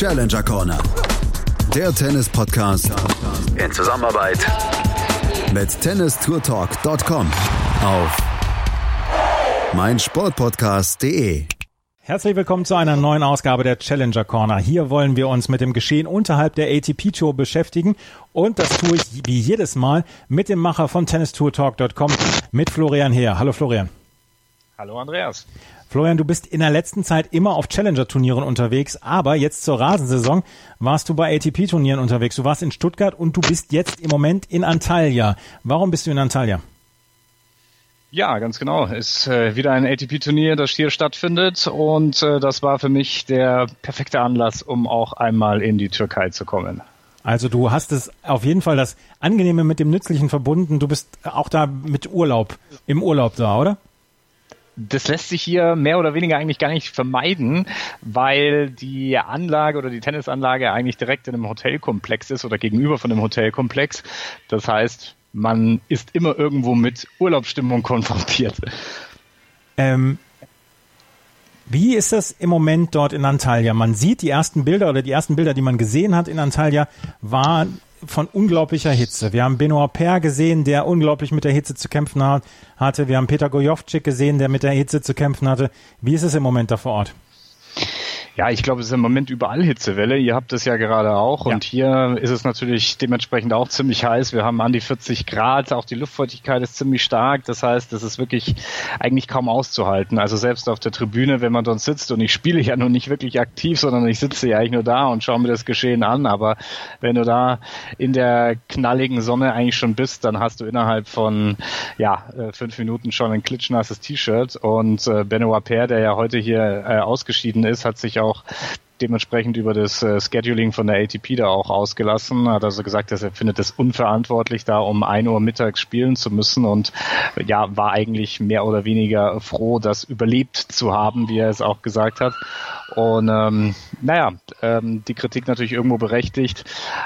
Challenger Corner. Der Tennis-Podcast in Zusammenarbeit mit tennistourtalk.com auf meinsportpodcast.de. Herzlich willkommen zu einer neuen Ausgabe der Challenger Corner. Hier wollen wir uns mit dem Geschehen unterhalb der ATP Tour beschäftigen und das tue ich wie jedes Mal mit dem Macher von tennistourtalk.com mit Florian Heer. Hallo Florian. Hallo Andreas. Florian, du bist in der letzten Zeit immer auf Challenger-Turnieren unterwegs, aber jetzt zur Rasensaison warst du bei ATP-Turnieren unterwegs. Du warst in Stuttgart und du bist jetzt im Moment in Antalya. Warum bist du in Antalya? Ja, ganz genau. Ist äh, wieder ein ATP-Turnier, das hier stattfindet und äh, das war für mich der perfekte Anlass, um auch einmal in die Türkei zu kommen. Also du hast es auf jeden Fall das Angenehme mit dem Nützlichen verbunden. Du bist auch da mit Urlaub, im Urlaub da, oder? Das lässt sich hier mehr oder weniger eigentlich gar nicht vermeiden, weil die Anlage oder die Tennisanlage eigentlich direkt in einem Hotelkomplex ist oder gegenüber von einem Hotelkomplex. Das heißt, man ist immer irgendwo mit Urlaubsstimmung konfrontiert. Ähm, wie ist das im Moment dort in Antalya? Man sieht die ersten Bilder oder die ersten Bilder, die man gesehen hat in Antalya, waren von unglaublicher Hitze. Wir haben Benoit Per gesehen, der unglaublich mit der Hitze zu kämpfen hat, hatte. Wir haben Peter Gojovcik gesehen, der mit der Hitze zu kämpfen hatte. Wie ist es im Moment da vor Ort? Ja, ich glaube, es ist im Moment überall Hitzewelle. Ihr habt es ja gerade auch. Ja. Und hier ist es natürlich dementsprechend auch ziemlich heiß. Wir haben an die 40 Grad. Auch die Luftfeuchtigkeit ist ziemlich stark. Das heißt, es ist wirklich eigentlich kaum auszuhalten. Also selbst auf der Tribüne, wenn man dort sitzt und ich spiele ja nun nicht wirklich aktiv, sondern ich sitze ja eigentlich nur da und schaue mir das Geschehen an. Aber wenn du da in der knalligen Sonne eigentlich schon bist, dann hast du innerhalb von, ja, äh, fünf Minuten schon ein klitschnasses T-Shirt. Und äh, Benoit Per, der ja heute hier äh, ausgeschieden ist, hat sich auch dementsprechend über das äh, Scheduling von der ATP da auch ausgelassen. Hat also gesagt, dass er findet es unverantwortlich, da um ein Uhr mittags spielen zu müssen und ja, war eigentlich mehr oder weniger froh, das überlebt zu haben, wie er es auch gesagt hat. Und ähm, naja, ähm, die Kritik natürlich irgendwo berechtigt.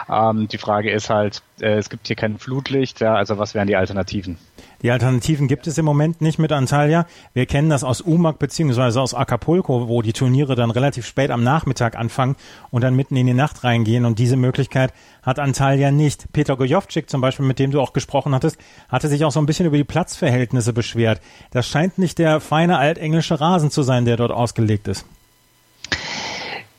Ähm, die Frage ist halt, äh, es gibt hier kein Flutlicht, ja, also was wären die Alternativen? Die Alternativen gibt es im Moment nicht mit Antalya. Wir kennen das aus Umag beziehungsweise aus Acapulco, wo die Turniere dann relativ spät am Nachmittag anfangen und dann mitten in die Nacht reingehen. Und diese Möglichkeit hat Antalya nicht. Peter Gojovcik zum Beispiel, mit dem du auch gesprochen hattest, hatte sich auch so ein bisschen über die Platzverhältnisse beschwert. Das scheint nicht der feine altenglische Rasen zu sein, der dort ausgelegt ist.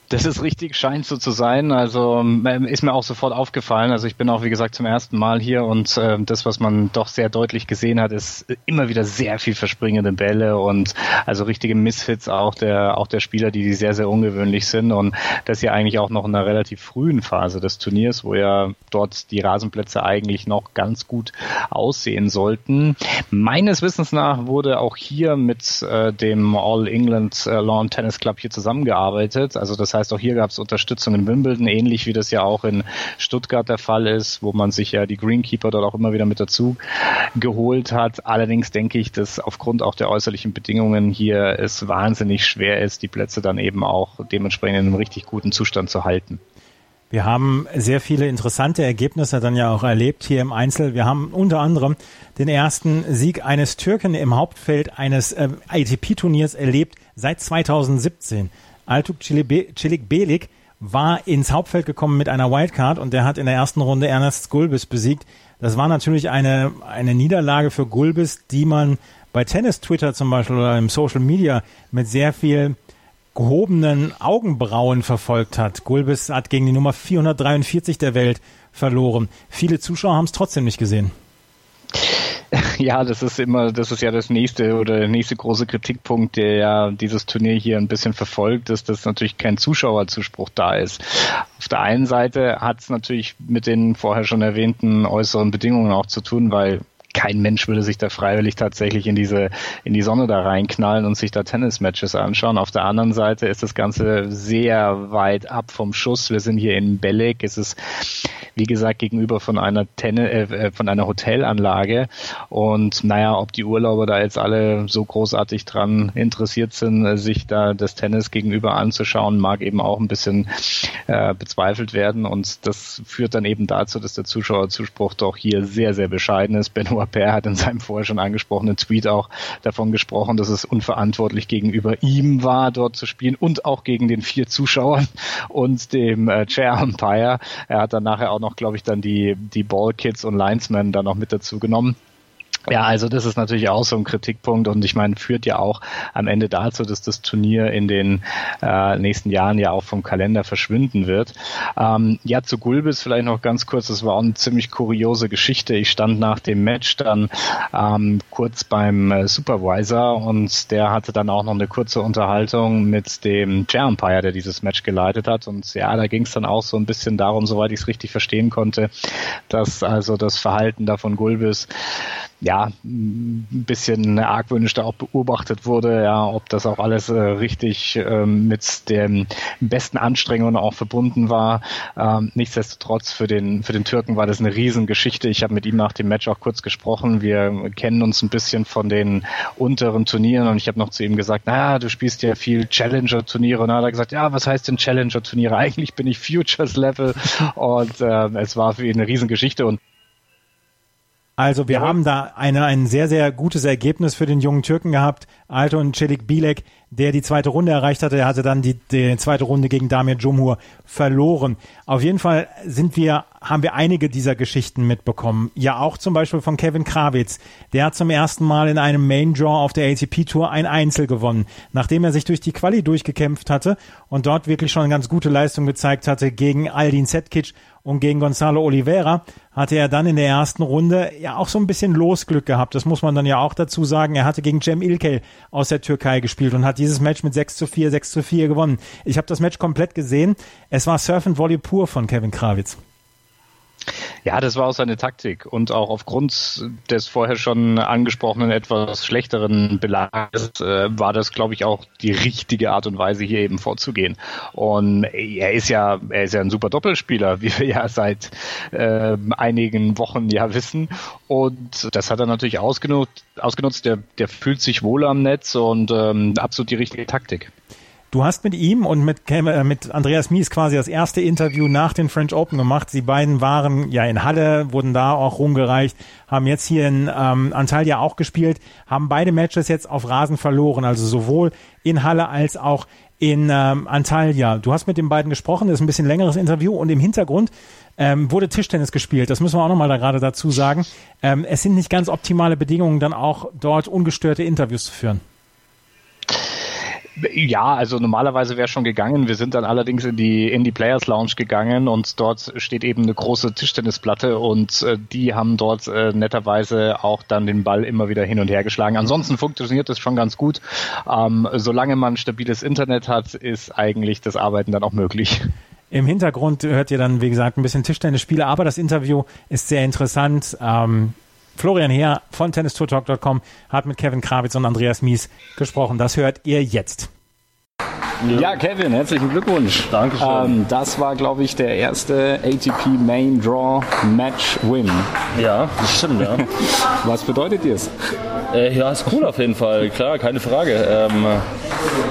Das ist richtig, scheint so zu sein. Also ähm, ist mir auch sofort aufgefallen. Also ich bin auch, wie gesagt, zum ersten Mal hier und äh, das, was man doch sehr deutlich gesehen hat, ist immer wieder sehr viel verspringende Bälle und also richtige Misfits auch der, auch der Spieler, die, die sehr, sehr ungewöhnlich sind und das ja eigentlich auch noch in einer relativ frühen Phase des Turniers, wo ja dort die Rasenplätze eigentlich noch ganz gut aussehen sollten. Meines Wissens nach wurde auch hier mit äh, dem All England äh, Lawn Tennis Club hier zusammengearbeitet. Also das heißt, auch hier gab es Unterstützung in Wimbledon, ähnlich wie das ja auch in Stuttgart der Fall ist, wo man sich ja die Greenkeeper dort auch immer wieder mit dazu geholt hat. Allerdings denke ich, dass aufgrund auch der äußerlichen Bedingungen hier es wahnsinnig schwer ist, die Plätze dann eben auch dementsprechend in einem richtig guten Zustand zu halten. Wir haben sehr viele interessante Ergebnisse dann ja auch erlebt hier im Einzel. Wir haben unter anderem den ersten Sieg eines Türken im Hauptfeld eines äh, ATP-Turniers erlebt seit 2017. Altuk Cilik Belik war ins Hauptfeld gekommen mit einer Wildcard und der hat in der ersten Runde Ernest Gulbis besiegt. Das war natürlich eine, eine Niederlage für Gulbis, die man bei Tennis-Twitter zum Beispiel oder im Social Media mit sehr viel gehobenen Augenbrauen verfolgt hat. Gulbis hat gegen die Nummer 443 der Welt verloren. Viele Zuschauer haben es trotzdem nicht gesehen. Ja, das ist immer, das ist ja das nächste oder der nächste große Kritikpunkt, der ja dieses Turnier hier ein bisschen verfolgt, ist, dass natürlich kein Zuschauerzuspruch da ist. Auf der einen Seite hat es natürlich mit den vorher schon erwähnten äußeren Bedingungen auch zu tun, weil kein Mensch würde sich da freiwillig tatsächlich in diese, in die Sonne da reinknallen und sich da Tennismatches anschauen. Auf der anderen Seite ist das Ganze sehr weit ab vom Schuss. Wir sind hier in Belek. Es ist, wie gesagt, gegenüber von einer Tennis, äh, von einer Hotelanlage. Und naja, ob die Urlauber da jetzt alle so großartig dran interessiert sind, sich da das Tennis gegenüber anzuschauen, mag eben auch ein bisschen äh, bezweifelt werden. Und das führt dann eben dazu, dass der Zuschauerzuspruch doch hier sehr, sehr bescheiden ist. Benoit Huppert hat in seinem vorher schon angesprochenen Tweet auch davon gesprochen, dass es unverantwortlich gegenüber ihm war, dort zu spielen und auch gegen den vier Zuschauern und dem äh, Chair Umpire. Er hat dann nachher auch noch, glaube ich, dann die, die Ball Kids und Linesmen dann noch mit dazu genommen. Ja, also das ist natürlich auch so ein Kritikpunkt und ich meine, führt ja auch am Ende dazu, dass das Turnier in den äh, nächsten Jahren ja auch vom Kalender verschwinden wird. Ähm, ja, zu Gulbis vielleicht noch ganz kurz, das war auch eine ziemlich kuriose Geschichte. Ich stand nach dem Match dann ähm, kurz beim äh, Supervisor und der hatte dann auch noch eine kurze Unterhaltung mit dem Chair Umpire, der dieses Match geleitet hat und ja, da ging es dann auch so ein bisschen darum, soweit ich es richtig verstehen konnte, dass also das Verhalten da von Gulbis ja, ein bisschen argwöhnisch da auch beobachtet wurde, ja, ob das auch alles äh, richtig ähm, mit den besten Anstrengungen auch verbunden war. Ähm, nichtsdestotrotz für den für den Türken war das eine Riesengeschichte. Ich habe mit ihm nach dem Match auch kurz gesprochen. Wir kennen uns ein bisschen von den unteren Turnieren und ich habe noch zu ihm gesagt, naja, du spielst ja viel Challenger-Turniere und dann hat er gesagt, ja, was heißt denn Challenger-Turniere? Eigentlich bin ich Futures-Level und äh, es war für ihn eine Riesengeschichte und also wir ja. haben da eine, ein sehr, sehr gutes Ergebnis für den jungen Türken gehabt. Alton Celik Bilek, der die zweite Runde erreicht hatte, er hatte dann die, die zweite Runde gegen Damir Jumhur verloren. Auf jeden Fall sind wir, haben wir einige dieser Geschichten mitbekommen. Ja, auch zum Beispiel von Kevin Krawitz. Der hat zum ersten Mal in einem Main Draw auf der ATP Tour ein Einzel gewonnen, nachdem er sich durch die Quali durchgekämpft hatte und dort wirklich schon eine ganz gute Leistung gezeigt hatte gegen Aldin Setkic und gegen Gonzalo Oliveira hatte er dann in der ersten Runde ja auch so ein bisschen Losglück gehabt. Das muss man dann ja auch dazu sagen. Er hatte gegen Cem Ilkel aus der Türkei gespielt und hat dieses Match mit 6 zu 4, 6 zu 4 gewonnen. Ich habe das Match komplett gesehen. Es war Surf and Volley pur von Kevin Krawitz. Ja, das war auch seine Taktik und auch aufgrund des vorher schon angesprochenen etwas schlechteren Belages äh, war das, glaube ich, auch die richtige Art und Weise, hier eben vorzugehen. Und er ist ja, er ist ja ein super Doppelspieler, wie wir ja seit äh, einigen Wochen ja wissen. Und das hat er natürlich ausgenutzt. ausgenutzt. Der, der fühlt sich wohl am Netz und ähm, absolut die richtige Taktik. Du hast mit ihm und mit, äh, mit Andreas Mies quasi das erste Interview nach den French Open gemacht. Sie beiden waren ja in Halle, wurden da auch rumgereicht, haben jetzt hier in ähm, Antalya auch gespielt, haben beide Matches jetzt auf Rasen verloren, also sowohl in Halle als auch in ähm, Antalya. Du hast mit den beiden gesprochen, das ist ein bisschen längeres Interview und im Hintergrund ähm, wurde Tischtennis gespielt. Das müssen wir auch nochmal da gerade dazu sagen. Ähm, es sind nicht ganz optimale Bedingungen, dann auch dort ungestörte Interviews zu führen. Ja, also normalerweise wäre schon gegangen. Wir sind dann allerdings in die in die Players Lounge gegangen und dort steht eben eine große Tischtennisplatte und äh, die haben dort äh, netterweise auch dann den Ball immer wieder hin und her geschlagen. Ansonsten funktioniert das schon ganz gut. Ähm, solange man stabiles Internet hat, ist eigentlich das Arbeiten dann auch möglich. Im Hintergrund hört ihr dann, wie gesagt, ein bisschen Tischtennisspiele, aber das Interview ist sehr interessant. Ähm, Florian Heer von tennistourtalk.com hat mit Kevin Krawitz und Andreas Mies gesprochen. Das hört ihr jetzt. Ja, Kevin, herzlichen Glückwunsch. Dankeschön. Ähm, das war, glaube ich, der erste ATP Main Draw Match Win. Ja, das stimmt, ja. Was bedeutet dir es? Äh, ja, ist cool auf jeden Fall, klar, keine Frage. Ähm,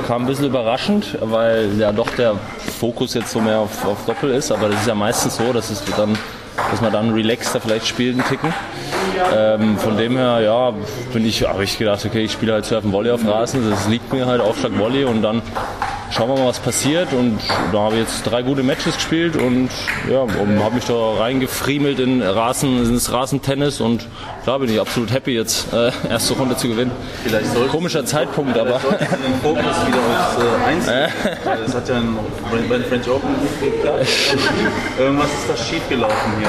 kam ein bisschen überraschend, weil ja doch der Fokus jetzt so mehr auf, auf Doppel ist, aber das ist ja meistens so, dass es dann dass man dann relaxter vielleicht spielt, einen Ticken. Ähm, von dem her, ja, bin ich, habe ich gedacht, okay, ich spiele halt Surfen Volley auf Rasen, das liegt mir halt, Aufschlag Volley und dann schauen wir mal, was passiert. Und da habe ich jetzt drei gute Matches gespielt und ja, habe mich da reingefriemelt in Rasen, ins Rasentennis und da bin ich absolut happy, jetzt äh, erste Runde zu gewinnen. Vielleicht Komischer Zeitpunkt, aber. den Fokus wieder aufs äh, Einzel. das hat ja bei den French Open gut geklappt. Irgendwas ist da schief gelaufen hier.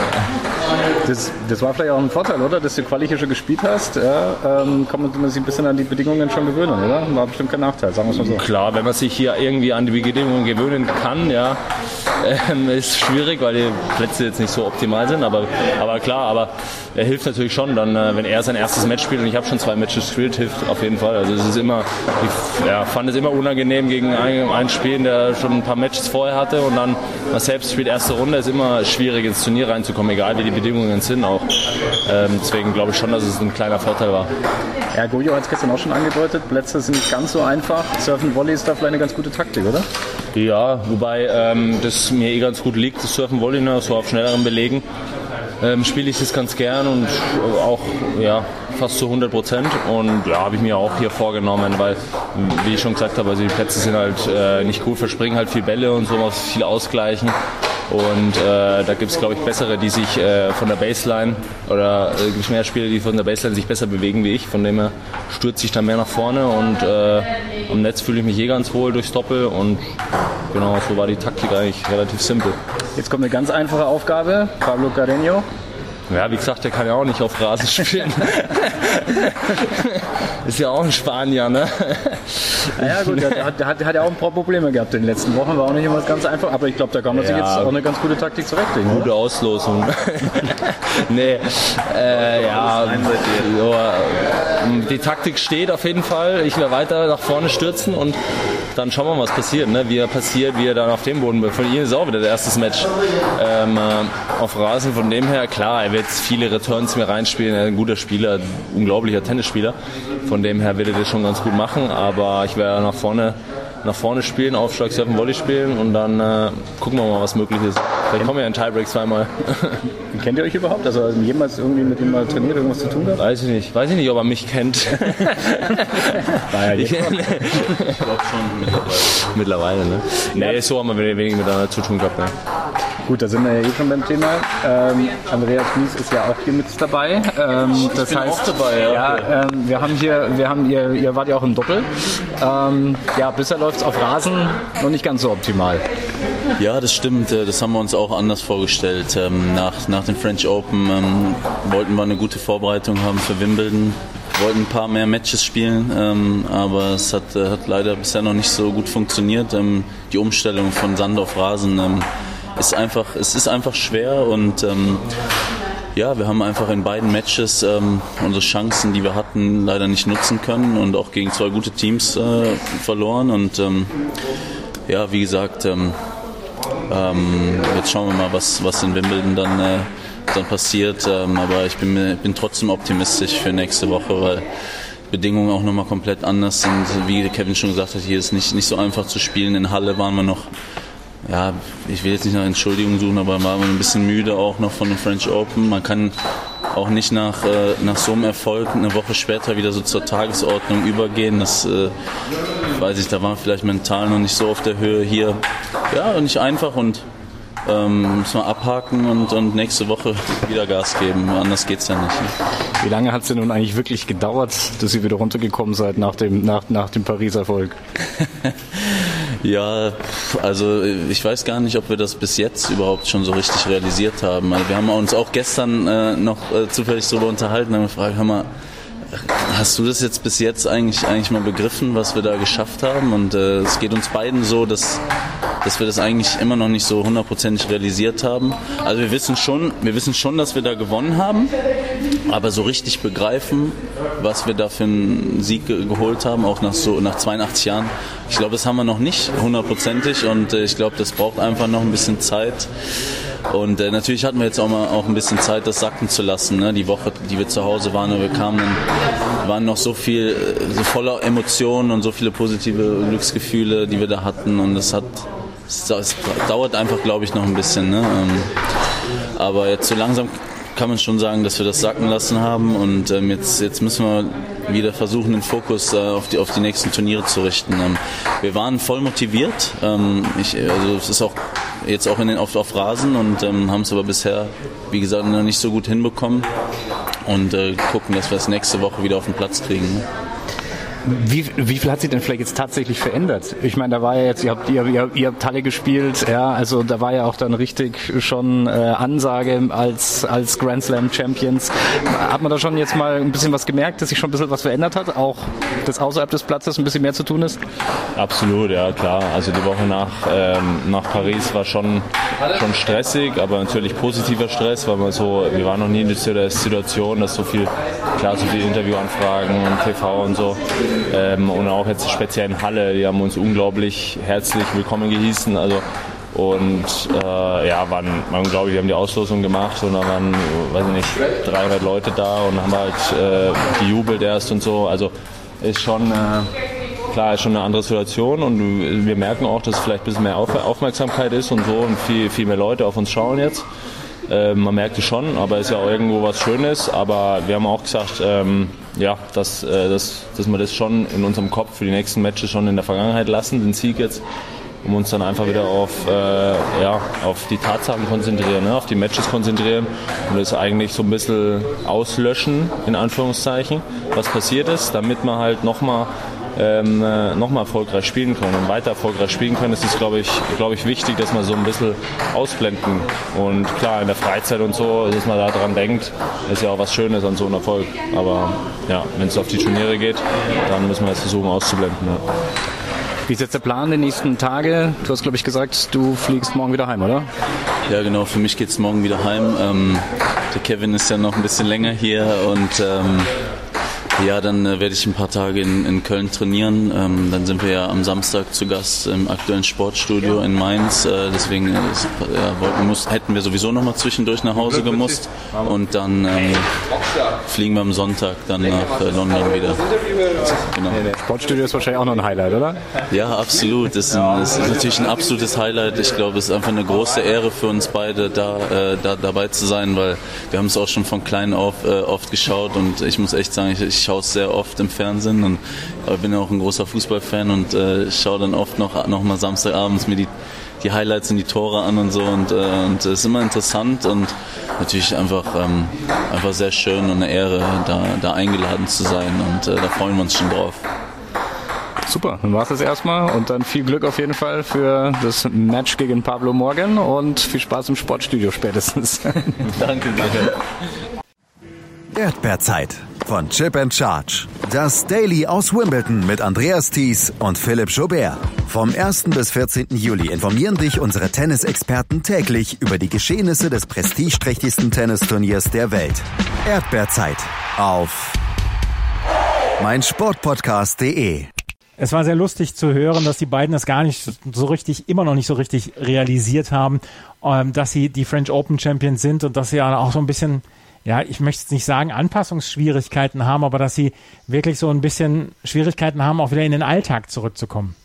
Das, das war vielleicht auch ein Vorteil, oder? Dass du Quali hier schon gespielt hast. Ja, ähm, kann man sich ein bisschen an die Bedingungen schon gewöhnen, oder? War bestimmt kein Nachteil, sagen wir es mal so. Klar, wenn man sich hier irgendwie an die Bedingungen gewöhnen kann, ja, ähm, ist schwierig, weil die Plätze jetzt nicht so optimal sind. Aber, aber klar, aber er hilft natürlich schon. Dann, äh, wenn er sein erstes Match spielt und ich habe schon zwei Matches gespielt, hilft auf jeden Fall. Also es ist immer, ich ja, fand es immer unangenehm gegen einen, einen Spielen, der schon ein paar Matches vorher hatte und dann man selbst spielt erste Runde, ist immer schwierig ins Turnier reinzukommen, egal wie die Bedingungen sind auch. Ähm, deswegen glaube ich schon, dass es ein kleiner Vorteil war. Ja, Gojo hat es gestern auch schon angedeutet, Plätze sind nicht ganz so einfach. Surfen Volley ist da vielleicht eine ganz gute Taktik, oder? Ja, wobei ähm, das mir eh ganz gut liegt, das Surfen Volley, ne, so auf schnelleren Belegen. Ähm, spiele ich das ganz gern und auch ja, fast zu 100 Prozent und ja, habe ich mir auch hier vorgenommen, weil, wie ich schon gesagt habe, also die Plätze sind halt äh, nicht gut, verspringen halt viel Bälle und so, muss viel ausgleichen. Und äh, da gibt es, glaube ich, bessere, die sich äh, von der Baseline oder äh, gibt mehr Spieler, die von der Baseline sich besser bewegen wie ich. Von dem her stürze ich dann mehr nach vorne und äh, am Netz fühle ich mich eh ganz wohl durchs Doppel und genau so war die Taktik eigentlich relativ simpel. Jetzt kommt eine ganz einfache Aufgabe. Pablo Carreño, ja, wie gesagt, der kann ja auch nicht auf Rasen spielen. ist ja auch ein Spanier, ne? Naja gut, der hat, der, hat, der hat ja auch ein paar Probleme gehabt in den letzten Wochen, war auch nicht immer ganz einfach, aber ich glaube, da kann man sich jetzt auch eine ganz gute Taktik zurechtlegen. Gute oder? Auslosung. nee, äh, ja, die Taktik steht auf jeden Fall. Ich werde weiter nach vorne stürzen und dann schauen wir mal, was passiert. Ne? Wie er passiert, wie er dann auf dem Boden Von ihm ist auch wieder der erste Match ähm, äh, auf Rasen. Von dem her, klar, er wird viele Returns mehr reinspielen. Er ist ein guter Spieler, unglaublicher Tennisspieler. Von dem her wird er das schon ganz gut machen. Aber ich werde nach vorne nach vorne spielen, Aufschlag, Surfen, Volley spielen und dann äh, gucken wir mal, was möglich ist. Vielleicht kommen wir ja in Tiebreak zweimal. Kennt ihr euch überhaupt? Also jemals irgendwie mit ihm mal trainiert, irgendwas zu tun gehabt? Weiß ich nicht. Weiß ich nicht, ob er mich kennt. naja, ich glaube schon mittlerweile. Mittlerweile, ne? Nee, so haben wir wenig miteinander zu tun gehabt. Ne? Gut, da sind wir ja eh schon beim Thema. Ähm, Andreas Mies ist ja auch hier mit dabei. Ähm, das ich bin heißt, auch dabei, ja. ja ähm, wir haben hier, wir haben, ihr, ihr wart ja auch im Doppel. Ähm, ja, bisher läuft es auf Rasen noch nicht ganz so optimal. Ja, das stimmt. Äh, das haben wir uns auch anders vorgestellt. Ähm, nach, nach dem French Open ähm, wollten wir eine gute Vorbereitung haben für Wimbledon wollten ein paar mehr Matches spielen, ähm, aber es hat, äh, hat leider bisher noch nicht so gut funktioniert. Ähm, die Umstellung von Sand auf Rasen ähm, ist einfach, es ist einfach schwer und ähm, ja, wir haben einfach in beiden Matches ähm, unsere Chancen, die wir hatten, leider nicht nutzen können und auch gegen zwei gute Teams äh, verloren. Und ähm, ja, wie gesagt, ähm, ähm jetzt schauen wir mal, was, was in Wimbledon dann, äh, dann passiert. Ähm, aber ich bin, bin trotzdem optimistisch für nächste Woche, weil Bedingungen auch nochmal komplett anders sind. Wie Kevin schon gesagt hat, hier ist nicht, nicht so einfach zu spielen. In Halle waren wir noch ja, ich will jetzt nicht nach Entschuldigung suchen, aber war man ein bisschen müde auch noch von dem French Open. Man kann auch nicht nach, äh, nach so einem Erfolg eine Woche später wieder so zur Tagesordnung übergehen. Das äh, weiß ich, da war vielleicht mental noch nicht so auf der Höhe hier. Ja, nicht einfach und ähm, müssen wir abhaken und, und nächste Woche wieder Gas geben. Anders geht es ja nicht. Ne? Wie lange hat es denn nun eigentlich wirklich gedauert, dass ihr wieder runtergekommen seid nach dem, nach, nach dem Paris-Erfolg? Ja, also ich weiß gar nicht, ob wir das bis jetzt überhaupt schon so richtig realisiert haben. Also wir haben uns auch gestern äh, noch äh, zufällig darüber unterhalten haben gefragt, hör mal, Hast du das jetzt bis jetzt eigentlich, eigentlich mal begriffen, was wir da geschafft haben? Und äh, es geht uns beiden so, dass, dass wir das eigentlich immer noch nicht so hundertprozentig realisiert haben. Also wir wissen schon, wir wissen schon, dass wir da gewonnen haben, aber so richtig begreifen, was wir da für einen Sieg ge geholt haben, auch nach so nach 82 Jahren, ich glaube, das haben wir noch nicht hundertprozentig und äh, ich glaube, das braucht einfach noch ein bisschen Zeit. Und äh, natürlich hatten wir jetzt auch mal auch ein bisschen Zeit, das sacken zu lassen. Ne? Die Woche, die wir zu Hause waren und wir kamen, waren noch so viel, so voller Emotionen und so viele positive Glücksgefühle, die wir da hatten. Und es hat, es, dauert einfach, glaube ich, noch ein bisschen. Ne? Ähm, aber jetzt so langsam kann man schon sagen, dass wir das sacken lassen haben und ähm, jetzt, jetzt müssen wir wieder versuchen, den Fokus äh, auf, die, auf die nächsten Turniere zu richten. Ähm, wir waren voll motiviert. Ähm, ich, also es ist auch jetzt auch in den, auf, auf Rasen und ähm, haben es aber bisher, wie gesagt, noch nicht so gut hinbekommen und äh, gucken, dass wir es nächste Woche wieder auf den Platz kriegen. Wie, wie viel hat sich denn vielleicht jetzt tatsächlich verändert? Ich meine, da war ja jetzt, ihr habt, ihr, ihr, ihr habt Halle gespielt, ja, also da war ja auch dann richtig schon äh, Ansage als, als Grand Slam Champions. Hat man da schon jetzt mal ein bisschen was gemerkt, dass sich schon ein bisschen was verändert hat? Auch dass außerhalb des Platzes ein bisschen mehr zu tun ist? Absolut, ja klar. Also die Woche nach, ähm, nach Paris war schon, schon stressig, aber natürlich positiver Stress, weil man so, wir waren noch nie in der Situation, dass so viel, klar, so viele Interviewanfragen und TV und so ähm, und auch jetzt speziell in Halle, die haben uns unglaublich herzlich willkommen gehießen. Also und äh, ja, waren, waren glaube ich, wir haben die Auslosung gemacht und da waren, weiß ich nicht, 300 Leute da und haben halt äh, gejubelt erst und so. Also ist schon äh, klar, ist schon eine andere Situation und wir merken auch, dass vielleicht ein bisschen mehr Auf Aufmerksamkeit ist und so und viel, viel mehr Leute auf uns schauen jetzt. Äh, man merkt es schon, aber ist ja auch irgendwo was Schönes. Aber wir haben auch gesagt, ähm, ja, dass, äh, dass, dass wir das schon in unserem Kopf für die nächsten Matches schon in der Vergangenheit lassen, den Sieg jetzt um uns dann einfach wieder auf, äh, ja, auf die Tatsachen konzentrieren, ne? auf die Matches konzentrieren und das eigentlich so ein bisschen auslöschen, in Anführungszeichen, was passiert ist, damit man halt nochmal ähm, äh, nochmal erfolgreich spielen können und weiter erfolgreich spielen können, ist es, glaube ich, glaub ich, wichtig, dass man so ein bisschen ausblenden. Und klar, in der Freizeit und so, dass man daran denkt, ist ja auch was Schönes an so einem Erfolg. Aber ja, wenn es auf die Turniere geht, dann müssen wir es versuchen auszublenden. Ja. Wie ist jetzt der Plan die nächsten Tage? Du hast, glaube ich, gesagt, du fliegst morgen wieder heim, oder? Ja, genau. Für mich geht es morgen wieder heim. Ähm, der Kevin ist ja noch ein bisschen länger hier und ähm, ja, dann äh, werde ich ein paar Tage in, in Köln trainieren. Ähm, dann sind wir ja am Samstag zu Gast im aktuellen Sportstudio in Mainz. Äh, deswegen äh, ja, wollten, muss, hätten wir sowieso noch mal zwischendurch nach Hause gemusst. Und dann ähm, fliegen wir am Sonntag dann nach äh, London wieder. Genau. Ja, Sportstudio ist wahrscheinlich auch noch ein Highlight, oder? Ja, absolut. Das ist, ein, das ist natürlich ein absolutes Highlight. Ich glaube, es ist einfach eine große Ehre für uns beide, da, äh, da dabei zu sein, weil wir haben es auch schon von klein auf äh, oft geschaut und ich muss echt sagen, ich, ich schaue es sehr oft im Fernsehen und ich bin ja auch ein großer Fußballfan und äh, schaue dann oft noch, noch mal Samstagabends mir die, die Highlights und die Tore an und so und, äh, und es ist immer interessant und natürlich einfach, ähm, einfach sehr schön und eine Ehre, da, da eingeladen zu sein und äh, da freuen wir uns schon drauf. Super, dann war es das erstmal und dann viel Glück auf jeden Fall für das Match gegen Pablo Morgan und viel Spaß im Sportstudio spätestens. danke, danke. Erdbeerzeit von Chip and Charge. Das Daily aus Wimbledon mit Andreas Thies und Philipp Jobert. Vom 1. bis 14. Juli informieren dich unsere Tennisexperten täglich über die Geschehnisse des prestigeträchtigsten Tennisturniers der Welt. Erdbeerzeit auf meinsportpodcast.de. Es war sehr lustig zu hören, dass die beiden es gar nicht so richtig, immer noch nicht so richtig realisiert haben, ähm, dass sie die French Open Champions sind und dass sie ja auch so ein bisschen ja, ich möchte jetzt nicht sagen, Anpassungsschwierigkeiten haben, aber dass sie wirklich so ein bisschen Schwierigkeiten haben, auch wieder in den Alltag zurückzukommen.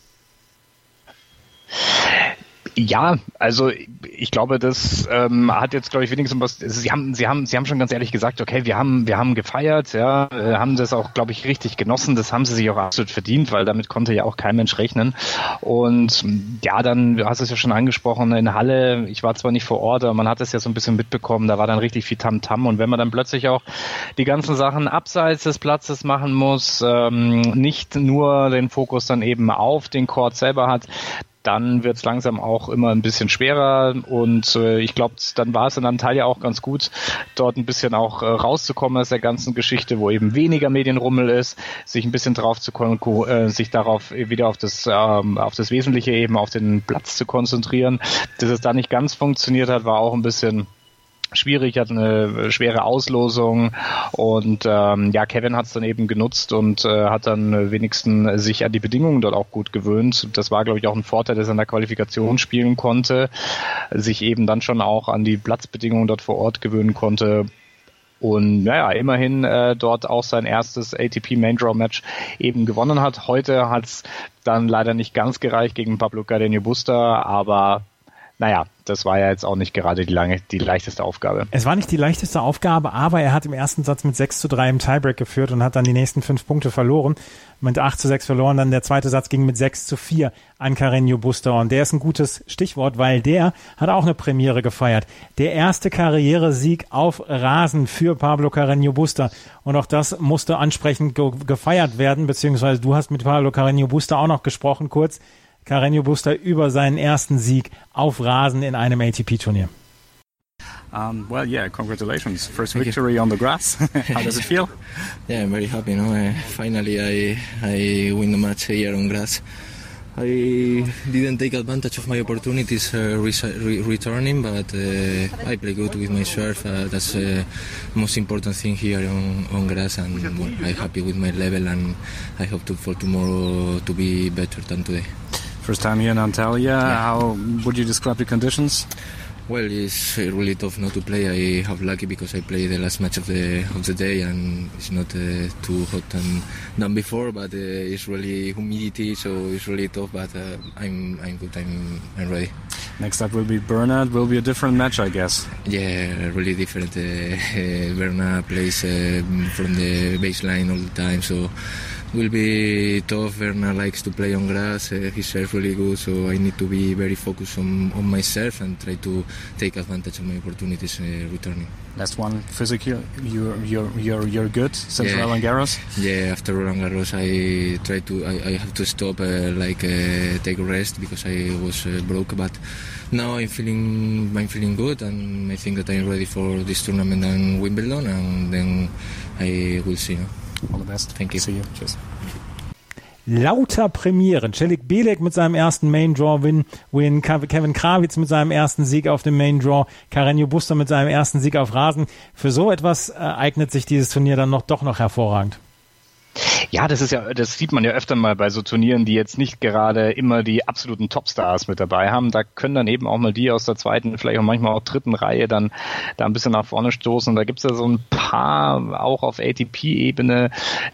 Ja, also ich glaube, das ähm, hat jetzt, glaube ich, wenigstens was. Sie haben, sie haben, sie haben schon ganz ehrlich gesagt, okay, wir haben, wir haben gefeiert, ja, äh, haben das auch, glaube ich, richtig genossen. Das haben sie sich auch absolut verdient, weil damit konnte ja auch kein Mensch rechnen. Und ja, dann, du hast es ja schon angesprochen, in Halle. Ich war zwar nicht vor Ort, aber man hat es ja so ein bisschen mitbekommen. Da war dann richtig viel Tamtam. -Tam. Und wenn man dann plötzlich auch die ganzen Sachen abseits des Platzes machen muss, ähm, nicht nur den Fokus dann eben auf den Court selber hat, dann wird es langsam auch immer ein bisschen schwerer und äh, ich glaube, dann war es in Antalya auch ganz gut, dort ein bisschen auch äh, rauszukommen aus der ganzen Geschichte, wo eben weniger Medienrummel ist, sich ein bisschen drauf zu äh, sich darauf wieder auf das ähm, auf das Wesentliche eben auf den Platz zu konzentrieren. Dass es da nicht ganz funktioniert hat, war auch ein bisschen schwierig, hat eine schwere Auslosung und ähm, ja, Kevin hat es dann eben genutzt und äh, hat dann wenigstens sich an die Bedingungen dort auch gut gewöhnt. Das war, glaube ich, auch ein Vorteil, dass er in der Qualifikation spielen konnte, sich eben dann schon auch an die Platzbedingungen dort vor Ort gewöhnen konnte. Und naja, immerhin äh, dort auch sein erstes ATP Main Draw Match eben gewonnen hat. Heute hat es dann leider nicht ganz gereicht gegen Pablo Cardenio Busta, aber naja, das war ja jetzt auch nicht gerade die, lange, die leichteste Aufgabe. Es war nicht die leichteste Aufgabe, aber er hat im ersten Satz mit 6 zu 3 im Tiebreak geführt und hat dann die nächsten fünf Punkte verloren. Mit 8 zu 6 verloren. Dann der zweite Satz ging mit 6 zu 4 an Carreño Buster. Und der ist ein gutes Stichwort, weil der hat auch eine Premiere gefeiert. Der erste Karrieresieg auf Rasen für Pablo Carreño Buster. Und auch das musste ansprechend ge gefeiert werden, beziehungsweise du hast mit Pablo Carreño Buster auch noch gesprochen kurz. Carreño Busta über seinen ersten Sieg auf Rasen in einem ATP-Turnier. Um, well, yeah, congratulations. First victory on the grass. How does it feel? Yeah, I'm very happy. No? Uh, finally, I, I win the match here on grass. I didn't take advantage of my opportunities uh, re returning, but uh, I play good with my serve. Uh, that's the most important thing here on, on grass, and I'm happy with my level, and I hope to, for tomorrow to be better than today. First time here in Antalya. Yeah. How would you describe the conditions? Well, it's really tough not to play. I have lucky because I play the last match of the of the day and it's not uh, too hot than, than before. But uh, it's really humidity, so it's really tough. But uh, I'm I'm good. I'm I'm ready. Next up will be Bernard. Will be a different match, I guess. Yeah, really different. Uh, uh, Bernard plays uh, from the baseline all the time, so will be tough. Bernard likes to play on grass. Uh, he serves really good, so I need to be very focused on, on myself and try to take advantage of my opportunities uh, returning. Last one, physical. You're you're you're you're good since Yeah. Roland Garros. Yeah, after Roland Garros, I try to I, I have to stop uh, like uh, take rest because I was uh, broke. But now I'm feeling I'm feeling good, and I think that I'm ready for this tournament and Wimbledon, and then I will see. No? All the best. Thank you. See you. Cheers. Lauter Premieren. Celik Belek mit seinem ersten Main Draw Win, Win, Kevin Krawitz mit seinem ersten Sieg auf dem Main Draw, Carreño Buster mit seinem ersten Sieg auf Rasen. Für so etwas äh, eignet sich dieses Turnier dann noch doch noch hervorragend. Ja, das ist ja, das sieht man ja öfter mal bei so Turnieren, die jetzt nicht gerade immer die absoluten Topstars mit dabei haben. Da können dann eben auch mal die aus der zweiten, vielleicht auch manchmal auch dritten Reihe dann da ein bisschen nach vorne stoßen. Da gibt's ja so ein paar auch auf ATP-Ebene,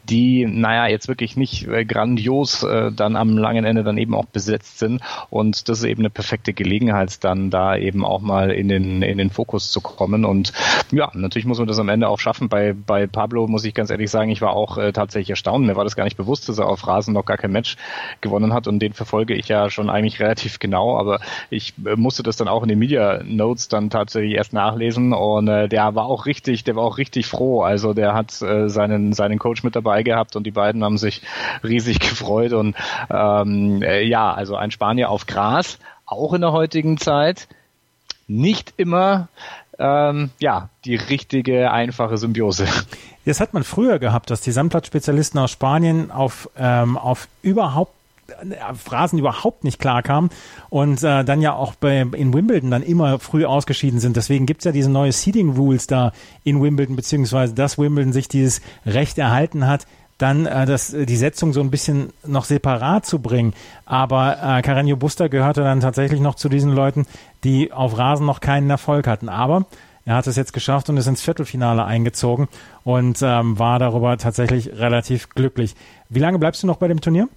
die, naja, jetzt wirklich nicht äh, grandios äh, dann am langen Ende dann eben auch besetzt sind. Und das ist eben eine perfekte Gelegenheit, dann da eben auch mal in den, in den Fokus zu kommen. Und ja, natürlich muss man das am Ende auch schaffen. Bei, bei Pablo muss ich ganz ehrlich sagen, ich war auch äh, tatsächlich erstaunt. Mir war das gar nicht bewusst, dass er auf Rasen noch gar kein Match gewonnen hat und den verfolge ich ja schon eigentlich relativ genau, aber ich äh, musste das dann auch in den Media Notes dann tatsächlich erst nachlesen und äh, der war auch richtig, der war auch richtig froh. Also der hat äh, seinen seinen Coach mit dabei gehabt und die beiden haben sich riesig gefreut und ähm, äh, ja, also ein Spanier auf Gras, auch in der heutigen Zeit, nicht immer ähm, ja die richtige einfache Symbiose. Das hat man früher gehabt, dass die Sandplatzspezialisten aus Spanien auf, ähm, auf überhaupt auf Rasen überhaupt nicht klar kamen und äh, dann ja auch bei, in Wimbledon dann immer früh ausgeschieden sind. Deswegen gibt's ja diese neue Seeding Rules da in Wimbledon, beziehungsweise dass Wimbledon sich dieses Recht erhalten hat, dann äh, das, die Setzung so ein bisschen noch separat zu bringen. Aber äh, Carreño Buster gehörte dann tatsächlich noch zu diesen Leuten, die auf Rasen noch keinen Erfolg hatten. Aber er hat es jetzt geschafft und ist ins Viertelfinale eingezogen und ähm, war darüber tatsächlich relativ glücklich. Wie lange bleibst du noch bei dem Turnier?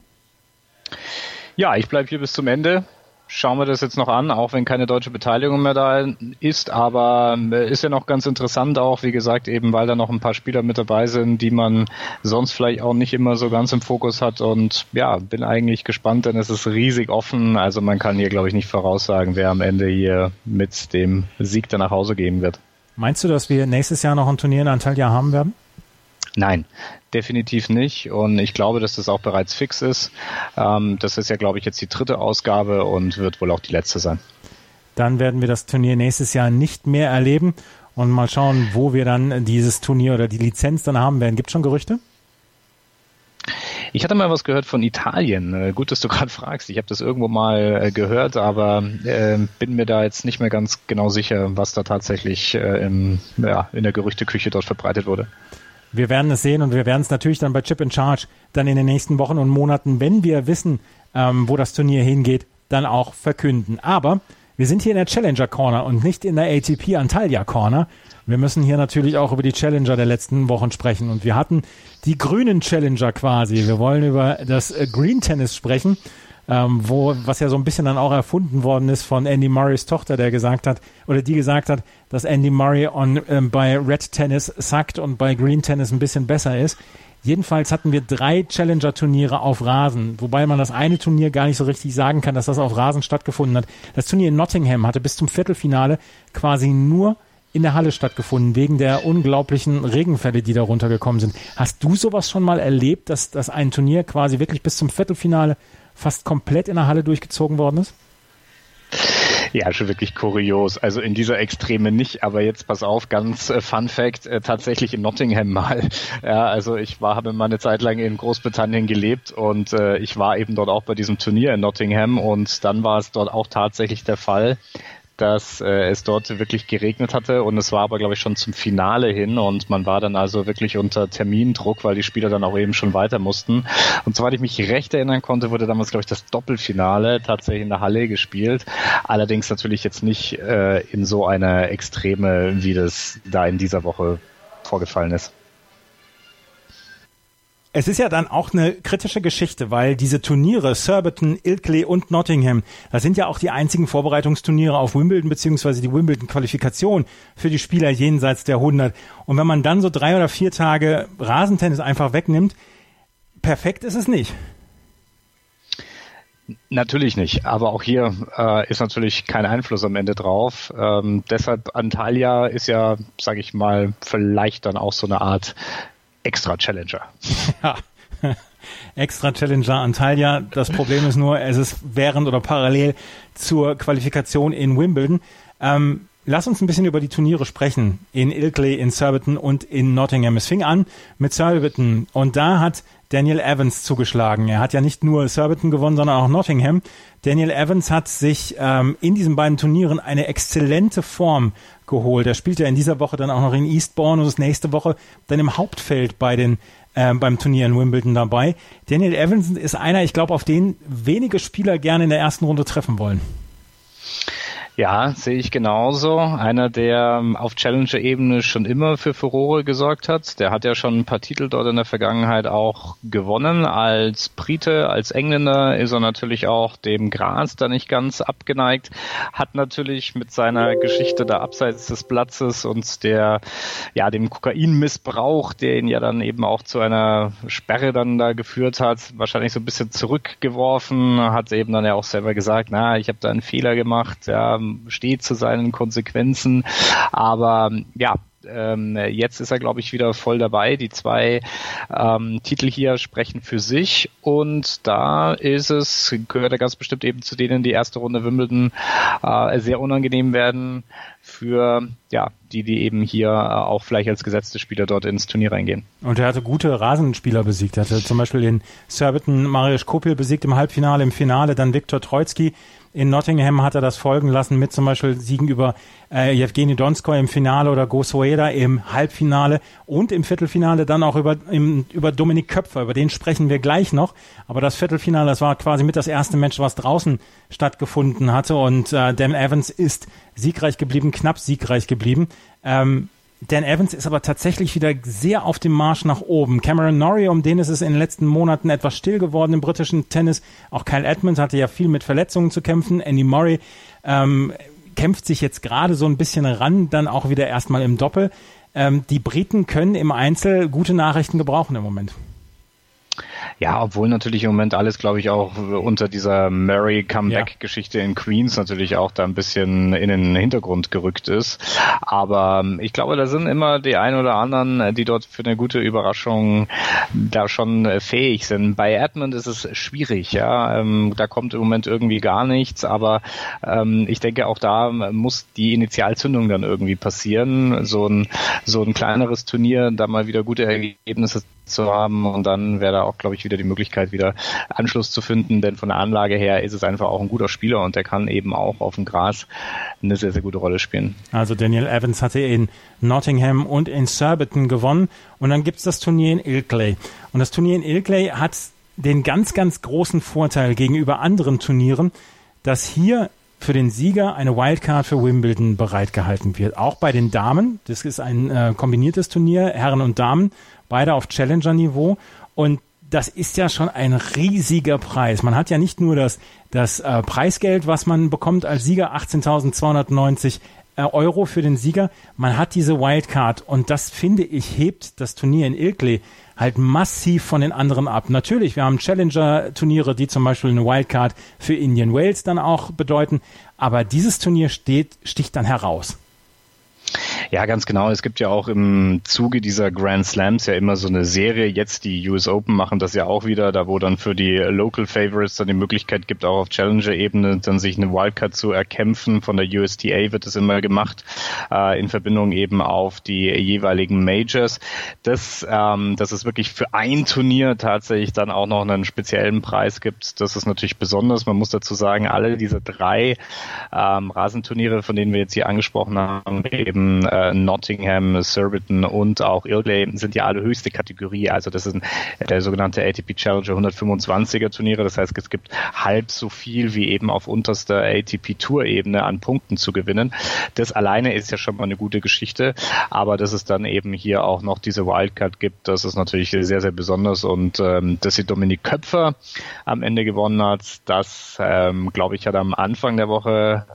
Ja, ich bleibe hier bis zum Ende. Schauen wir das jetzt noch an, auch wenn keine deutsche Beteiligung mehr da ist. Aber äh, ist ja noch ganz interessant auch, wie gesagt, eben weil da noch ein paar Spieler mit dabei sind, die man sonst vielleicht auch nicht immer so ganz im Fokus hat. Und ja, bin eigentlich gespannt, denn es ist riesig offen. Also man kann hier, glaube ich, nicht voraussagen, wer am Ende hier mit dem Sieg dann nach Hause gehen wird. Meinst du, dass wir nächstes Jahr noch ein Turnier in Antalya haben werden? Nein, definitiv nicht. Und ich glaube, dass das auch bereits fix ist. Ähm, das ist ja, glaube ich, jetzt die dritte Ausgabe und wird wohl auch die letzte sein. Dann werden wir das Turnier nächstes Jahr nicht mehr erleben und mal schauen, wo wir dann dieses Turnier oder die Lizenz dann haben werden. Gibt schon Gerüchte? Ich hatte mal was gehört von Italien. Äh, gut, dass du gerade fragst. Ich habe das irgendwo mal äh, gehört, aber äh, bin mir da jetzt nicht mehr ganz genau sicher, was da tatsächlich äh, im, ja, in der Gerüchteküche dort verbreitet wurde. Wir werden es sehen und wir werden es natürlich dann bei Chip in Charge dann in den nächsten Wochen und Monaten, wenn wir wissen, ähm, wo das Turnier hingeht, dann auch verkünden. Aber wir sind hier in der Challenger Corner und nicht in der ATP Antalya Corner. Wir müssen hier natürlich auch über die Challenger der letzten Wochen sprechen. Und wir hatten die grünen Challenger quasi. Wir wollen über das äh, Green Tennis sprechen, ähm, wo, was ja so ein bisschen dann auch erfunden worden ist von Andy Murrays Tochter, der gesagt hat, oder die gesagt hat, dass Andy Murray on, ähm, bei Red Tennis sackt und bei Green Tennis ein bisschen besser ist. Jedenfalls hatten wir drei Challenger-Turniere auf Rasen, wobei man das eine Turnier gar nicht so richtig sagen kann, dass das auf Rasen stattgefunden hat. Das Turnier in Nottingham hatte bis zum Viertelfinale quasi nur in der Halle stattgefunden, wegen der unglaublichen Regenfälle, die da runtergekommen sind. Hast du sowas schon mal erlebt, dass, dass ein Turnier quasi wirklich bis zum Viertelfinale fast komplett in der Halle durchgezogen worden ist? Ja, schon wirklich kurios. Also in dieser Extreme nicht, aber jetzt pass auf, ganz äh, Fun Fact, äh, tatsächlich in Nottingham mal. Ja, also ich war, habe mal eine Zeit lang in Großbritannien gelebt und äh, ich war eben dort auch bei diesem Turnier in Nottingham und dann war es dort auch tatsächlich der Fall, dass äh, es dort wirklich geregnet hatte und es war aber, glaube ich, schon zum Finale hin und man war dann also wirklich unter Termindruck, weil die Spieler dann auch eben schon weiter mussten. Und soweit ich mich recht erinnern konnte, wurde damals, glaube ich, das Doppelfinale tatsächlich in der Halle gespielt. Allerdings natürlich jetzt nicht äh, in so einer Extreme, wie das da in dieser Woche vorgefallen ist. Es ist ja dann auch eine kritische Geschichte, weil diese Turniere, Surbiton, Ilkley und Nottingham, das sind ja auch die einzigen Vorbereitungsturniere auf Wimbledon, beziehungsweise die Wimbledon-Qualifikation für die Spieler jenseits der 100. Und wenn man dann so drei oder vier Tage Rasentennis einfach wegnimmt, perfekt ist es nicht. Natürlich nicht, aber auch hier äh, ist natürlich kein Einfluss am Ende drauf. Ähm, deshalb Antalya ist ja, sage ich mal, vielleicht dann auch so eine Art Extra Challenger. Ja. Extra Challenger Antalya. Das Problem ist nur, es ist während oder parallel zur Qualifikation in Wimbledon. Ähm, lass uns ein bisschen über die Turniere sprechen. In Ilkley, in Surbiton und in Nottingham. Es fing an mit Surbiton und da hat Daniel Evans zugeschlagen. Er hat ja nicht nur Surbiton gewonnen, sondern auch Nottingham. Daniel Evans hat sich ähm, in diesen beiden Turnieren eine exzellente Form geholt. Er spielt ja in dieser Woche dann auch noch in Eastbourne und ist nächste Woche dann im Hauptfeld bei den äh, beim Turnier in Wimbledon dabei. Daniel Evans ist einer, ich glaube, auf den wenige Spieler gerne in der ersten Runde treffen wollen. Ja, sehe ich genauso. Einer, der ähm, auf Challenger-Ebene schon immer für Furore gesorgt hat. Der hat ja schon ein paar Titel dort in der Vergangenheit auch gewonnen. Als Brite, als Engländer ist er natürlich auch dem Gras da nicht ganz abgeneigt. Hat natürlich mit seiner Geschichte da abseits des Platzes und der, ja, dem Kokainmissbrauch, der ihn ja dann eben auch zu einer Sperre dann da geführt hat, wahrscheinlich so ein bisschen zurückgeworfen. Hat eben dann ja auch selber gesagt, na, ich habe da einen Fehler gemacht, ja, steht zu seinen Konsequenzen. Aber ja, ähm, jetzt ist er, glaube ich, wieder voll dabei. Die zwei ähm, Titel hier sprechen für sich und da ist es, gehört er ganz bestimmt eben zu denen, die erste Runde Wimbledon äh, sehr unangenehm werden für ja, die, die eben hier äh, auch vielleicht als gesetzte Spieler dort ins Turnier reingehen. Und er hatte gute Rasenspieler besiegt. Er hatte zum Beispiel den Surbiton Mariusz Kopil besiegt im Halbfinale, im Finale dann Viktor Troitsky in Nottingham hat er das folgen lassen mit zum Beispiel Siegen über äh, Evgeny Donskoy im Finale oder Gosueda im Halbfinale und im Viertelfinale dann auch über, im, über Dominik Köpfer. Über den sprechen wir gleich noch. Aber das Viertelfinale, das war quasi mit das erste Match, was draußen stattgefunden hatte. Und äh, Dan Evans ist siegreich geblieben, knapp siegreich geblieben. Ähm, Dan Evans ist aber tatsächlich wieder sehr auf dem Marsch nach oben. Cameron Norrie, um den ist es in den letzten Monaten etwas still geworden im britischen Tennis. Auch Kyle Edmonds hatte ja viel mit Verletzungen zu kämpfen. Andy Murray ähm, kämpft sich jetzt gerade so ein bisschen ran, dann auch wieder erstmal im Doppel. Ähm, die Briten können im Einzel gute Nachrichten gebrauchen im Moment. Ja, obwohl natürlich im Moment alles, glaube ich, auch unter dieser Mary Comeback-Geschichte ja. in Queens natürlich auch da ein bisschen in den Hintergrund gerückt ist. Aber ähm, ich glaube, da sind immer die ein oder anderen, die dort für eine gute Überraschung da schon äh, fähig sind. Bei Edmund ist es schwierig, ja. Ähm, da kommt im Moment irgendwie gar nichts, aber ähm, ich denke, auch da muss die Initialzündung dann irgendwie passieren. So ein, so ein kleineres Turnier, da mal wieder gute Ergebnisse zu haben und dann wäre da auch, glaube ich, wieder die Möglichkeit, wieder Anschluss zu finden, denn von der Anlage her ist es einfach auch ein guter Spieler und der kann eben auch auf dem Gras eine sehr, sehr gute Rolle spielen. Also Daniel Evans hatte in Nottingham und in Surbiton gewonnen und dann gibt es das Turnier in Ilkley und das Turnier in Ilkley hat den ganz, ganz großen Vorteil gegenüber anderen Turnieren, dass hier für den Sieger eine Wildcard für Wimbledon bereitgehalten wird. Auch bei den Damen. Das ist ein äh, kombiniertes Turnier, Herren und Damen beide auf Challenger-Niveau. Und das ist ja schon ein riesiger Preis. Man hat ja nicht nur das, das äh, Preisgeld, was man bekommt als Sieger, 18.290 äh, Euro für den Sieger. Man hat diese Wildcard und das finde ich hebt das Turnier in Ilkley halt massiv von den anderen ab. Natürlich, wir haben Challenger-Turniere, die zum Beispiel eine Wildcard für Indian Wales dann auch bedeuten, aber dieses Turnier steht, sticht dann heraus. Ja, ganz genau. Es gibt ja auch im Zuge dieser Grand Slams ja immer so eine Serie. Jetzt die US Open machen das ja auch wieder, da wo dann für die Local Favorites dann die Möglichkeit gibt, auch auf Challenger-Ebene dann sich eine Wildcard zu erkämpfen. Von der USTA wird es immer gemacht, äh, in Verbindung eben auf die jeweiligen Majors. Das, ähm, dass es wirklich für ein Turnier tatsächlich dann auch noch einen speziellen Preis gibt, das ist natürlich besonders. Man muss dazu sagen, alle diese drei ähm, Rasenturniere, von denen wir jetzt hier angesprochen haben, eben äh, äh, Nottingham, Surbiton und auch Ilkley sind ja alle höchste Kategorie. Also das sind der sogenannte ATP Challenger 125er Turniere. Das heißt, es gibt halb so viel wie eben auf unterster ATP Tour Ebene an Punkten zu gewinnen. Das alleine ist ja schon mal eine gute Geschichte. Aber dass es dann eben hier auch noch diese Wildcard gibt, das ist natürlich sehr, sehr besonders. Und ähm, dass sie Dominik Köpfer am Ende gewonnen hat, das ähm, glaube ich hat am Anfang der Woche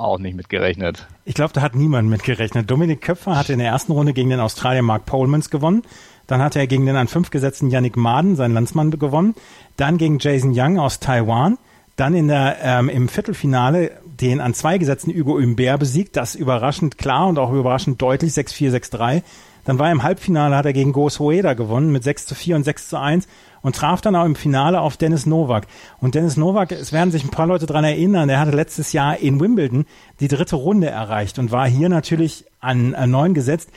auch nicht mitgerechnet. Ich glaube, da hat niemand mitgerechnet. Dominik Köpfer hatte in der ersten Runde gegen den Australier Mark Polmans gewonnen. Dann hatte er gegen den an fünf gesetzten Yannick Maden, seinen Landsmann, gewonnen. Dann gegen Jason Young aus Taiwan. Dann in der, ähm, im Viertelfinale den an zwei gesetzten Hugo Humbert besiegt. Das überraschend klar und auch überraschend deutlich 6-4, 6-3. Dann war er im Halbfinale, hat er gegen Goos Hoeda gewonnen mit 6 zu 4 und 6 zu 1 und traf dann auch im Finale auf Dennis Novak. Und Dennis Novak, es werden sich ein paar Leute dran erinnern, der hatte letztes Jahr in Wimbledon die dritte Runde erreicht und war hier natürlich an, an neun gesetzt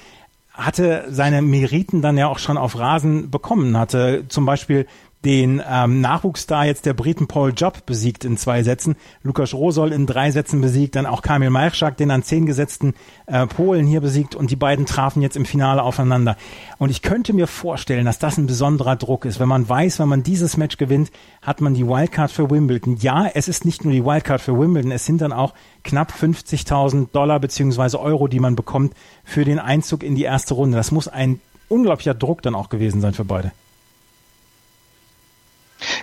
hatte seine Meriten dann ja auch schon auf Rasen bekommen, hatte zum Beispiel den ähm, Nachwuchsstar jetzt der Briten Paul Job besiegt in zwei Sätzen, Lukas Rosol in drei Sätzen besiegt, dann auch Kamil Majchak, den an zehn gesetzten äh, Polen hier besiegt und die beiden trafen jetzt im Finale aufeinander. Und ich könnte mir vorstellen, dass das ein besonderer Druck ist, wenn man weiß, wenn man dieses Match gewinnt, hat man die Wildcard für Wimbledon. Ja, es ist nicht nur die Wildcard für Wimbledon, es sind dann auch knapp 50.000 Dollar beziehungsweise Euro, die man bekommt für den Einzug in die erste Runde. Das muss ein unglaublicher Druck dann auch gewesen sein für beide.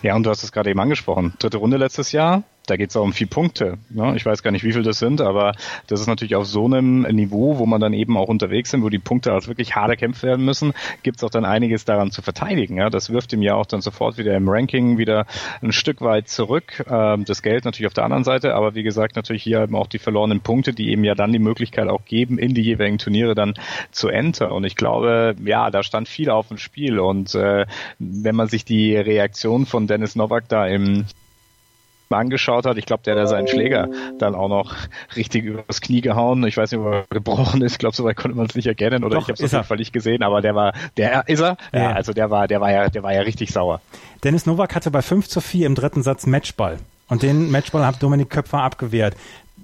Ja, und du hast es gerade eben angesprochen. Dritte Runde letztes Jahr, da geht es auch um vier Punkte. Ja, ich weiß gar nicht, wie viel das sind, aber das ist natürlich auf so einem Niveau, wo man dann eben auch unterwegs sind, wo die Punkte halt wirklich hart erkämpft werden müssen, gibt es auch dann einiges daran zu verteidigen. Ja, das wirft ihm ja auch dann sofort wieder im Ranking wieder ein Stück weit zurück. Ähm, das Geld natürlich auf der anderen Seite, aber wie gesagt, natürlich hier eben auch die verlorenen Punkte, die eben ja dann die Möglichkeit auch geben, in die jeweiligen Turniere dann zu enter. Und ich glaube, ja, da stand viel auf dem Spiel. Und äh, wenn man sich die Reaktion von Dennis Novak da im angeschaut hat. Ich glaube, der hat seinen Schläger dann auch noch richtig übers Knie gehauen. Ich weiß nicht, ob er gebrochen ist. Ich glaube, soweit konnte man es nicht erkennen oder Doch, ich habe es auf jeden Fall nicht gesehen, aber der war, der ist er? Ja, ja, also der war, der war ja, der war ja richtig sauer. Dennis Novak hatte bei 5 zu 4 im dritten Satz Matchball. Und den Matchball hat Dominik Köpfer abgewehrt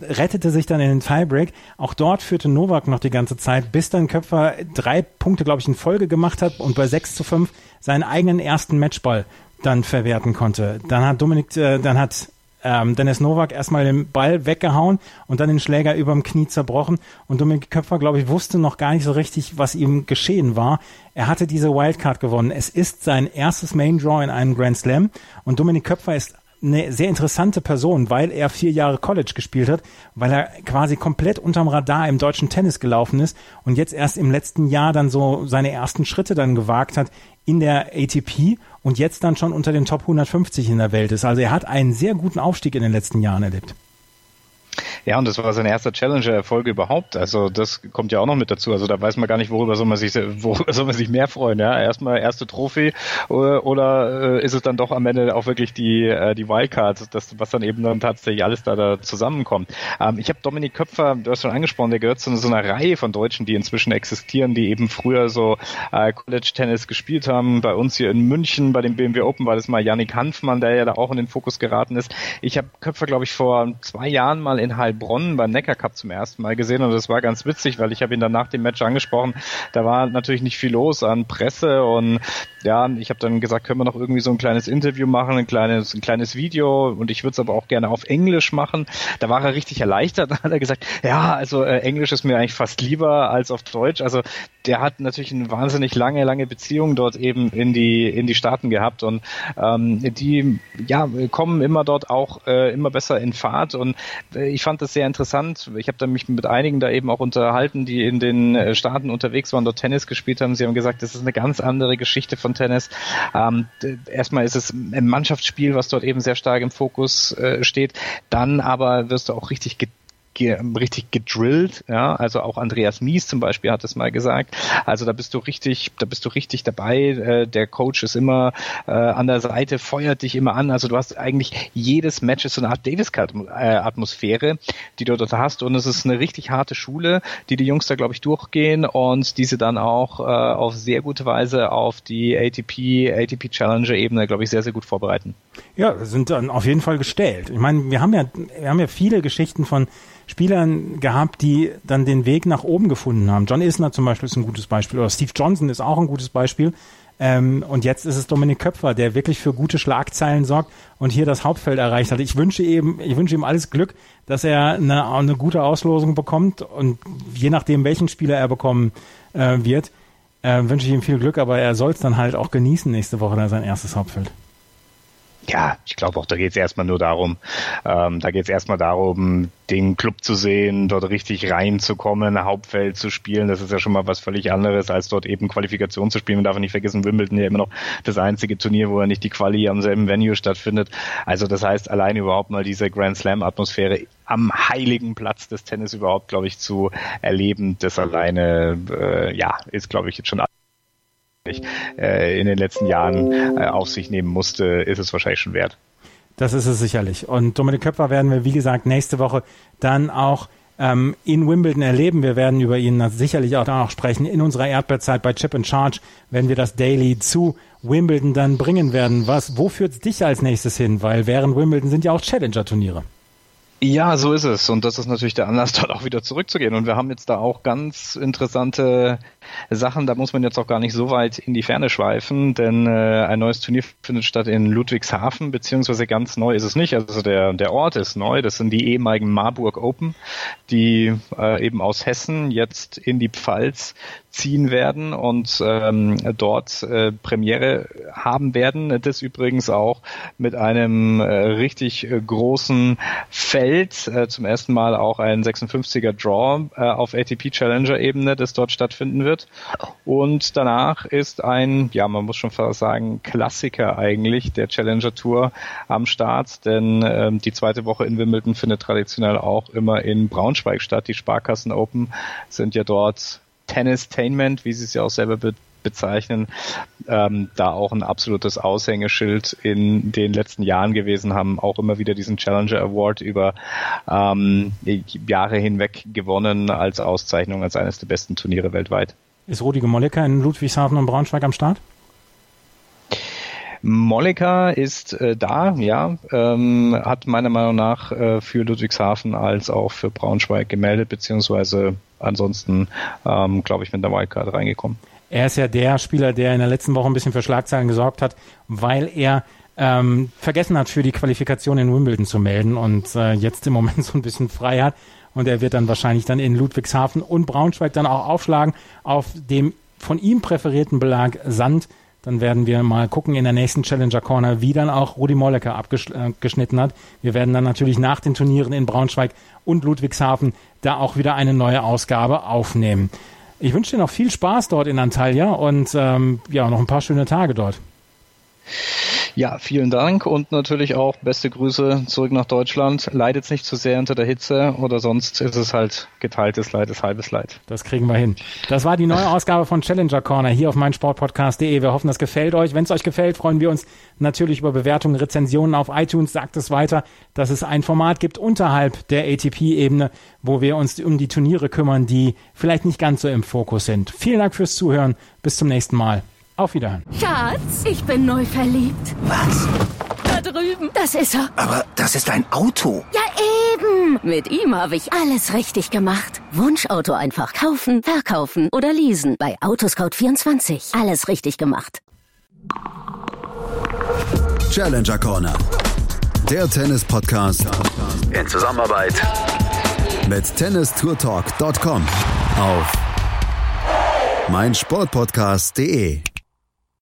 rettete sich dann in den Tiebreak. Auch dort führte Novak noch die ganze Zeit, bis dann Köpfer drei Punkte, glaube ich, in Folge gemacht hat und bei 6 zu 5 seinen eigenen ersten Matchball dann verwerten konnte. Dann hat Dominik, äh, dann hat ähm, Dennis Novak erstmal den Ball weggehauen und dann den Schläger überm Knie zerbrochen. Und Dominik Köpfer, glaube ich, wusste noch gar nicht so richtig, was ihm geschehen war. Er hatte diese Wildcard gewonnen. Es ist sein erstes Main Draw in einem Grand Slam. Und Dominik Köpfer ist eine sehr interessante Person, weil er vier Jahre College gespielt hat, weil er quasi komplett unterm Radar im deutschen Tennis gelaufen ist und jetzt erst im letzten Jahr dann so seine ersten Schritte dann gewagt hat in der ATP und jetzt dann schon unter den Top 150 in der Welt ist. Also er hat einen sehr guten Aufstieg in den letzten Jahren erlebt. Ja, und das war sein erster Challenger-Erfolg überhaupt. Also das kommt ja auch noch mit dazu. Also da weiß man gar nicht, worüber soll man sich, worüber soll man sich mehr freuen. Ja, erstmal erste Trophäe oder, oder äh, ist es dann doch am Ende auch wirklich die äh, die Wildcard, das was dann eben dann tatsächlich alles da, da zusammenkommt. Ähm, ich habe Dominik Köpfer, du hast schon angesprochen, der gehört zu so einer Reihe von Deutschen, die inzwischen existieren, die eben früher so äh, College Tennis gespielt haben. Bei uns hier in München bei dem BMW Open war das mal Yannick Hanfmann, der ja da auch in den Fokus geraten ist. Ich habe Köpfer, glaube ich, vor zwei Jahren mal in Heilbronn Heilbronn beim Neckar Cup zum ersten Mal gesehen und das war ganz witzig, weil ich habe ihn dann nach dem Match angesprochen. Da war natürlich nicht viel los an Presse und ja, ich habe dann gesagt, können wir noch irgendwie so ein kleines Interview machen, ein kleines, ein kleines Video und ich würde es aber auch gerne auf Englisch machen. Da war er richtig erleichtert, da hat er gesagt, ja, also äh, Englisch ist mir eigentlich fast lieber als auf Deutsch. Also der hat natürlich eine wahnsinnig lange, lange Beziehung dort eben in die in die Staaten gehabt und ähm, die ja kommen immer dort auch äh, immer besser in Fahrt und äh, ich fand das sehr interessant. Ich habe mich mit einigen da eben auch unterhalten, die in den äh, Staaten unterwegs waren, dort Tennis gespielt haben. Sie haben gesagt, das ist eine ganz andere Geschichte von Tennis. Ähm, erstmal ist es ein Mannschaftsspiel, was dort eben sehr stark im Fokus äh, steht. Dann aber wirst du auch richtig ge richtig gedrillt, ja, also auch Andreas Mies zum Beispiel hat es mal gesagt. Also da bist du richtig, da bist du richtig dabei. Äh, der Coach ist immer äh, an der Seite, feuert dich immer an. Also du hast eigentlich jedes Match ist so eine Art Davis Cup Atmosphäre, die du dort hast und es ist eine richtig harte Schule, die die Jungs da glaube ich durchgehen und diese dann auch äh, auf sehr gute Weise auf die ATP ATP Challenger Ebene glaube ich sehr sehr gut vorbereiten. Ja, sind dann auf jeden Fall gestellt. Ich meine, wir haben ja wir haben ja viele Geschichten von Spielern gehabt, die dann den Weg nach oben gefunden haben. John Isner zum Beispiel ist ein gutes Beispiel oder Steve Johnson ist auch ein gutes Beispiel. Ähm, und jetzt ist es Dominik Köpfer, der wirklich für gute Schlagzeilen sorgt und hier das Hauptfeld erreicht hat. Ich wünsche ihm, ich wünsche ihm alles Glück, dass er eine, eine gute Auslosung bekommt und je nachdem, welchen Spieler er bekommen äh, wird, äh, wünsche ich ihm viel Glück, aber er soll es dann halt auch genießen nächste Woche, da sein erstes Hauptfeld. Ja, ich glaube auch, da geht es erstmal nur darum, ähm, da geht es erstmal darum, den Club zu sehen, dort richtig reinzukommen, Hauptfeld zu spielen. Das ist ja schon mal was völlig anderes, als dort eben Qualifikation zu spielen. Man darf nicht vergessen, Wimbledon ja immer noch das einzige Turnier, wo ja nicht die Quali am selben Venue stattfindet. Also das heißt, allein überhaupt mal diese Grand Slam Atmosphäre am heiligen Platz des Tennis überhaupt, glaube ich, zu erleben, das alleine, äh, ja, ist, glaube ich, jetzt schon äh, in den letzten Jahren äh, auf sich nehmen musste, ist es wahrscheinlich schon wert. Das ist es sicherlich. Und Dominik Köpfer werden wir, wie gesagt, nächste Woche dann auch ähm, in Wimbledon erleben. Wir werden über ihn sicherlich auch da noch sprechen. In unserer Erdbeerzeit bei Chip in Charge, wenn wir das Daily zu Wimbledon dann bringen werden. Was, wo führt es dich als nächstes hin? Weil während Wimbledon sind ja auch Challenger-Turniere. Ja, so ist es. Und das ist natürlich der Anlass, dort auch wieder zurückzugehen. Und wir haben jetzt da auch ganz interessante Sachen. Da muss man jetzt auch gar nicht so weit in die Ferne schweifen, denn äh, ein neues Turnier findet statt in Ludwigshafen, beziehungsweise ganz neu ist es nicht. Also der, der Ort ist neu. Das sind die ehemaligen Marburg Open, die äh, eben aus Hessen jetzt in die Pfalz ziehen werden und ähm, dort äh, Premiere haben werden. Das übrigens auch mit einem äh, richtig äh, großen Feld. Äh, zum ersten Mal auch ein 56er Draw äh, auf ATP Challenger Ebene, das dort stattfinden wird. Und danach ist ein, ja, man muss schon fast sagen, Klassiker eigentlich der Challenger Tour am Start, denn äh, die zweite Woche in Wimbledon findet traditionell auch immer in Braunschweig statt. Die Sparkassen Open sind ja dort Tennistainment, wie sie es ja auch selber be bezeichnen, ähm, da auch ein absolutes Aushängeschild in den letzten Jahren gewesen, haben auch immer wieder diesen Challenger Award über ähm, Jahre hinweg gewonnen als Auszeichnung als eines der besten Turniere weltweit. Ist Rudi Mollecker in Ludwigshafen und Braunschweig am Start? Molleka ist äh, da, ja, ähm, hat meiner Meinung nach äh, für Ludwigshafen als auch für Braunschweig gemeldet, beziehungsweise ansonsten, ähm, glaube ich, mit der Wildcard reingekommen. Er ist ja der Spieler, der in der letzten Woche ein bisschen für Schlagzeilen gesorgt hat, weil er ähm, vergessen hat, für die Qualifikation in Wimbledon zu melden und äh, jetzt im Moment so ein bisschen frei hat. Und er wird dann wahrscheinlich dann in Ludwigshafen und Braunschweig dann auch aufschlagen auf dem von ihm präferierten Belag Sand. Dann werden wir mal gucken in der nächsten Challenger Corner, wie dann auch Rudi Mollecker abgeschnitten äh, hat. Wir werden dann natürlich nach den Turnieren in Braunschweig und Ludwigshafen da auch wieder eine neue Ausgabe aufnehmen. Ich wünsche dir noch viel Spaß dort in Antalya und ähm, ja, noch ein paar schöne Tage dort. Ja, vielen Dank und natürlich auch beste Grüße zurück nach Deutschland. Leidet nicht zu sehr unter der Hitze oder sonst ist es halt geteiltes Leid, ist halbes Leid. Das kriegen wir hin. Das war die neue Ausgabe von Challenger Corner hier auf meinsportpodcast.de. Wir hoffen, das gefällt euch. Wenn es euch gefällt, freuen wir uns natürlich über Bewertungen, Rezensionen auf iTunes. Sagt es weiter, dass es ein Format gibt unterhalb der ATP-Ebene, wo wir uns um die Turniere kümmern, die vielleicht nicht ganz so im Fokus sind. Vielen Dank fürs Zuhören. Bis zum nächsten Mal. Auf Wiederhören. Schatz, ich bin neu verliebt. Was? Da drüben. Das ist er. Aber das ist ein Auto. Ja, eben. Mit ihm habe ich alles richtig gemacht. Wunschauto einfach kaufen, verkaufen oder leasen. Bei Autoscout24. Alles richtig gemacht. Challenger Corner. Der Tennis-Podcast In Zusammenarbeit mit tennistourtalk.com auf meinsportpodcast.de.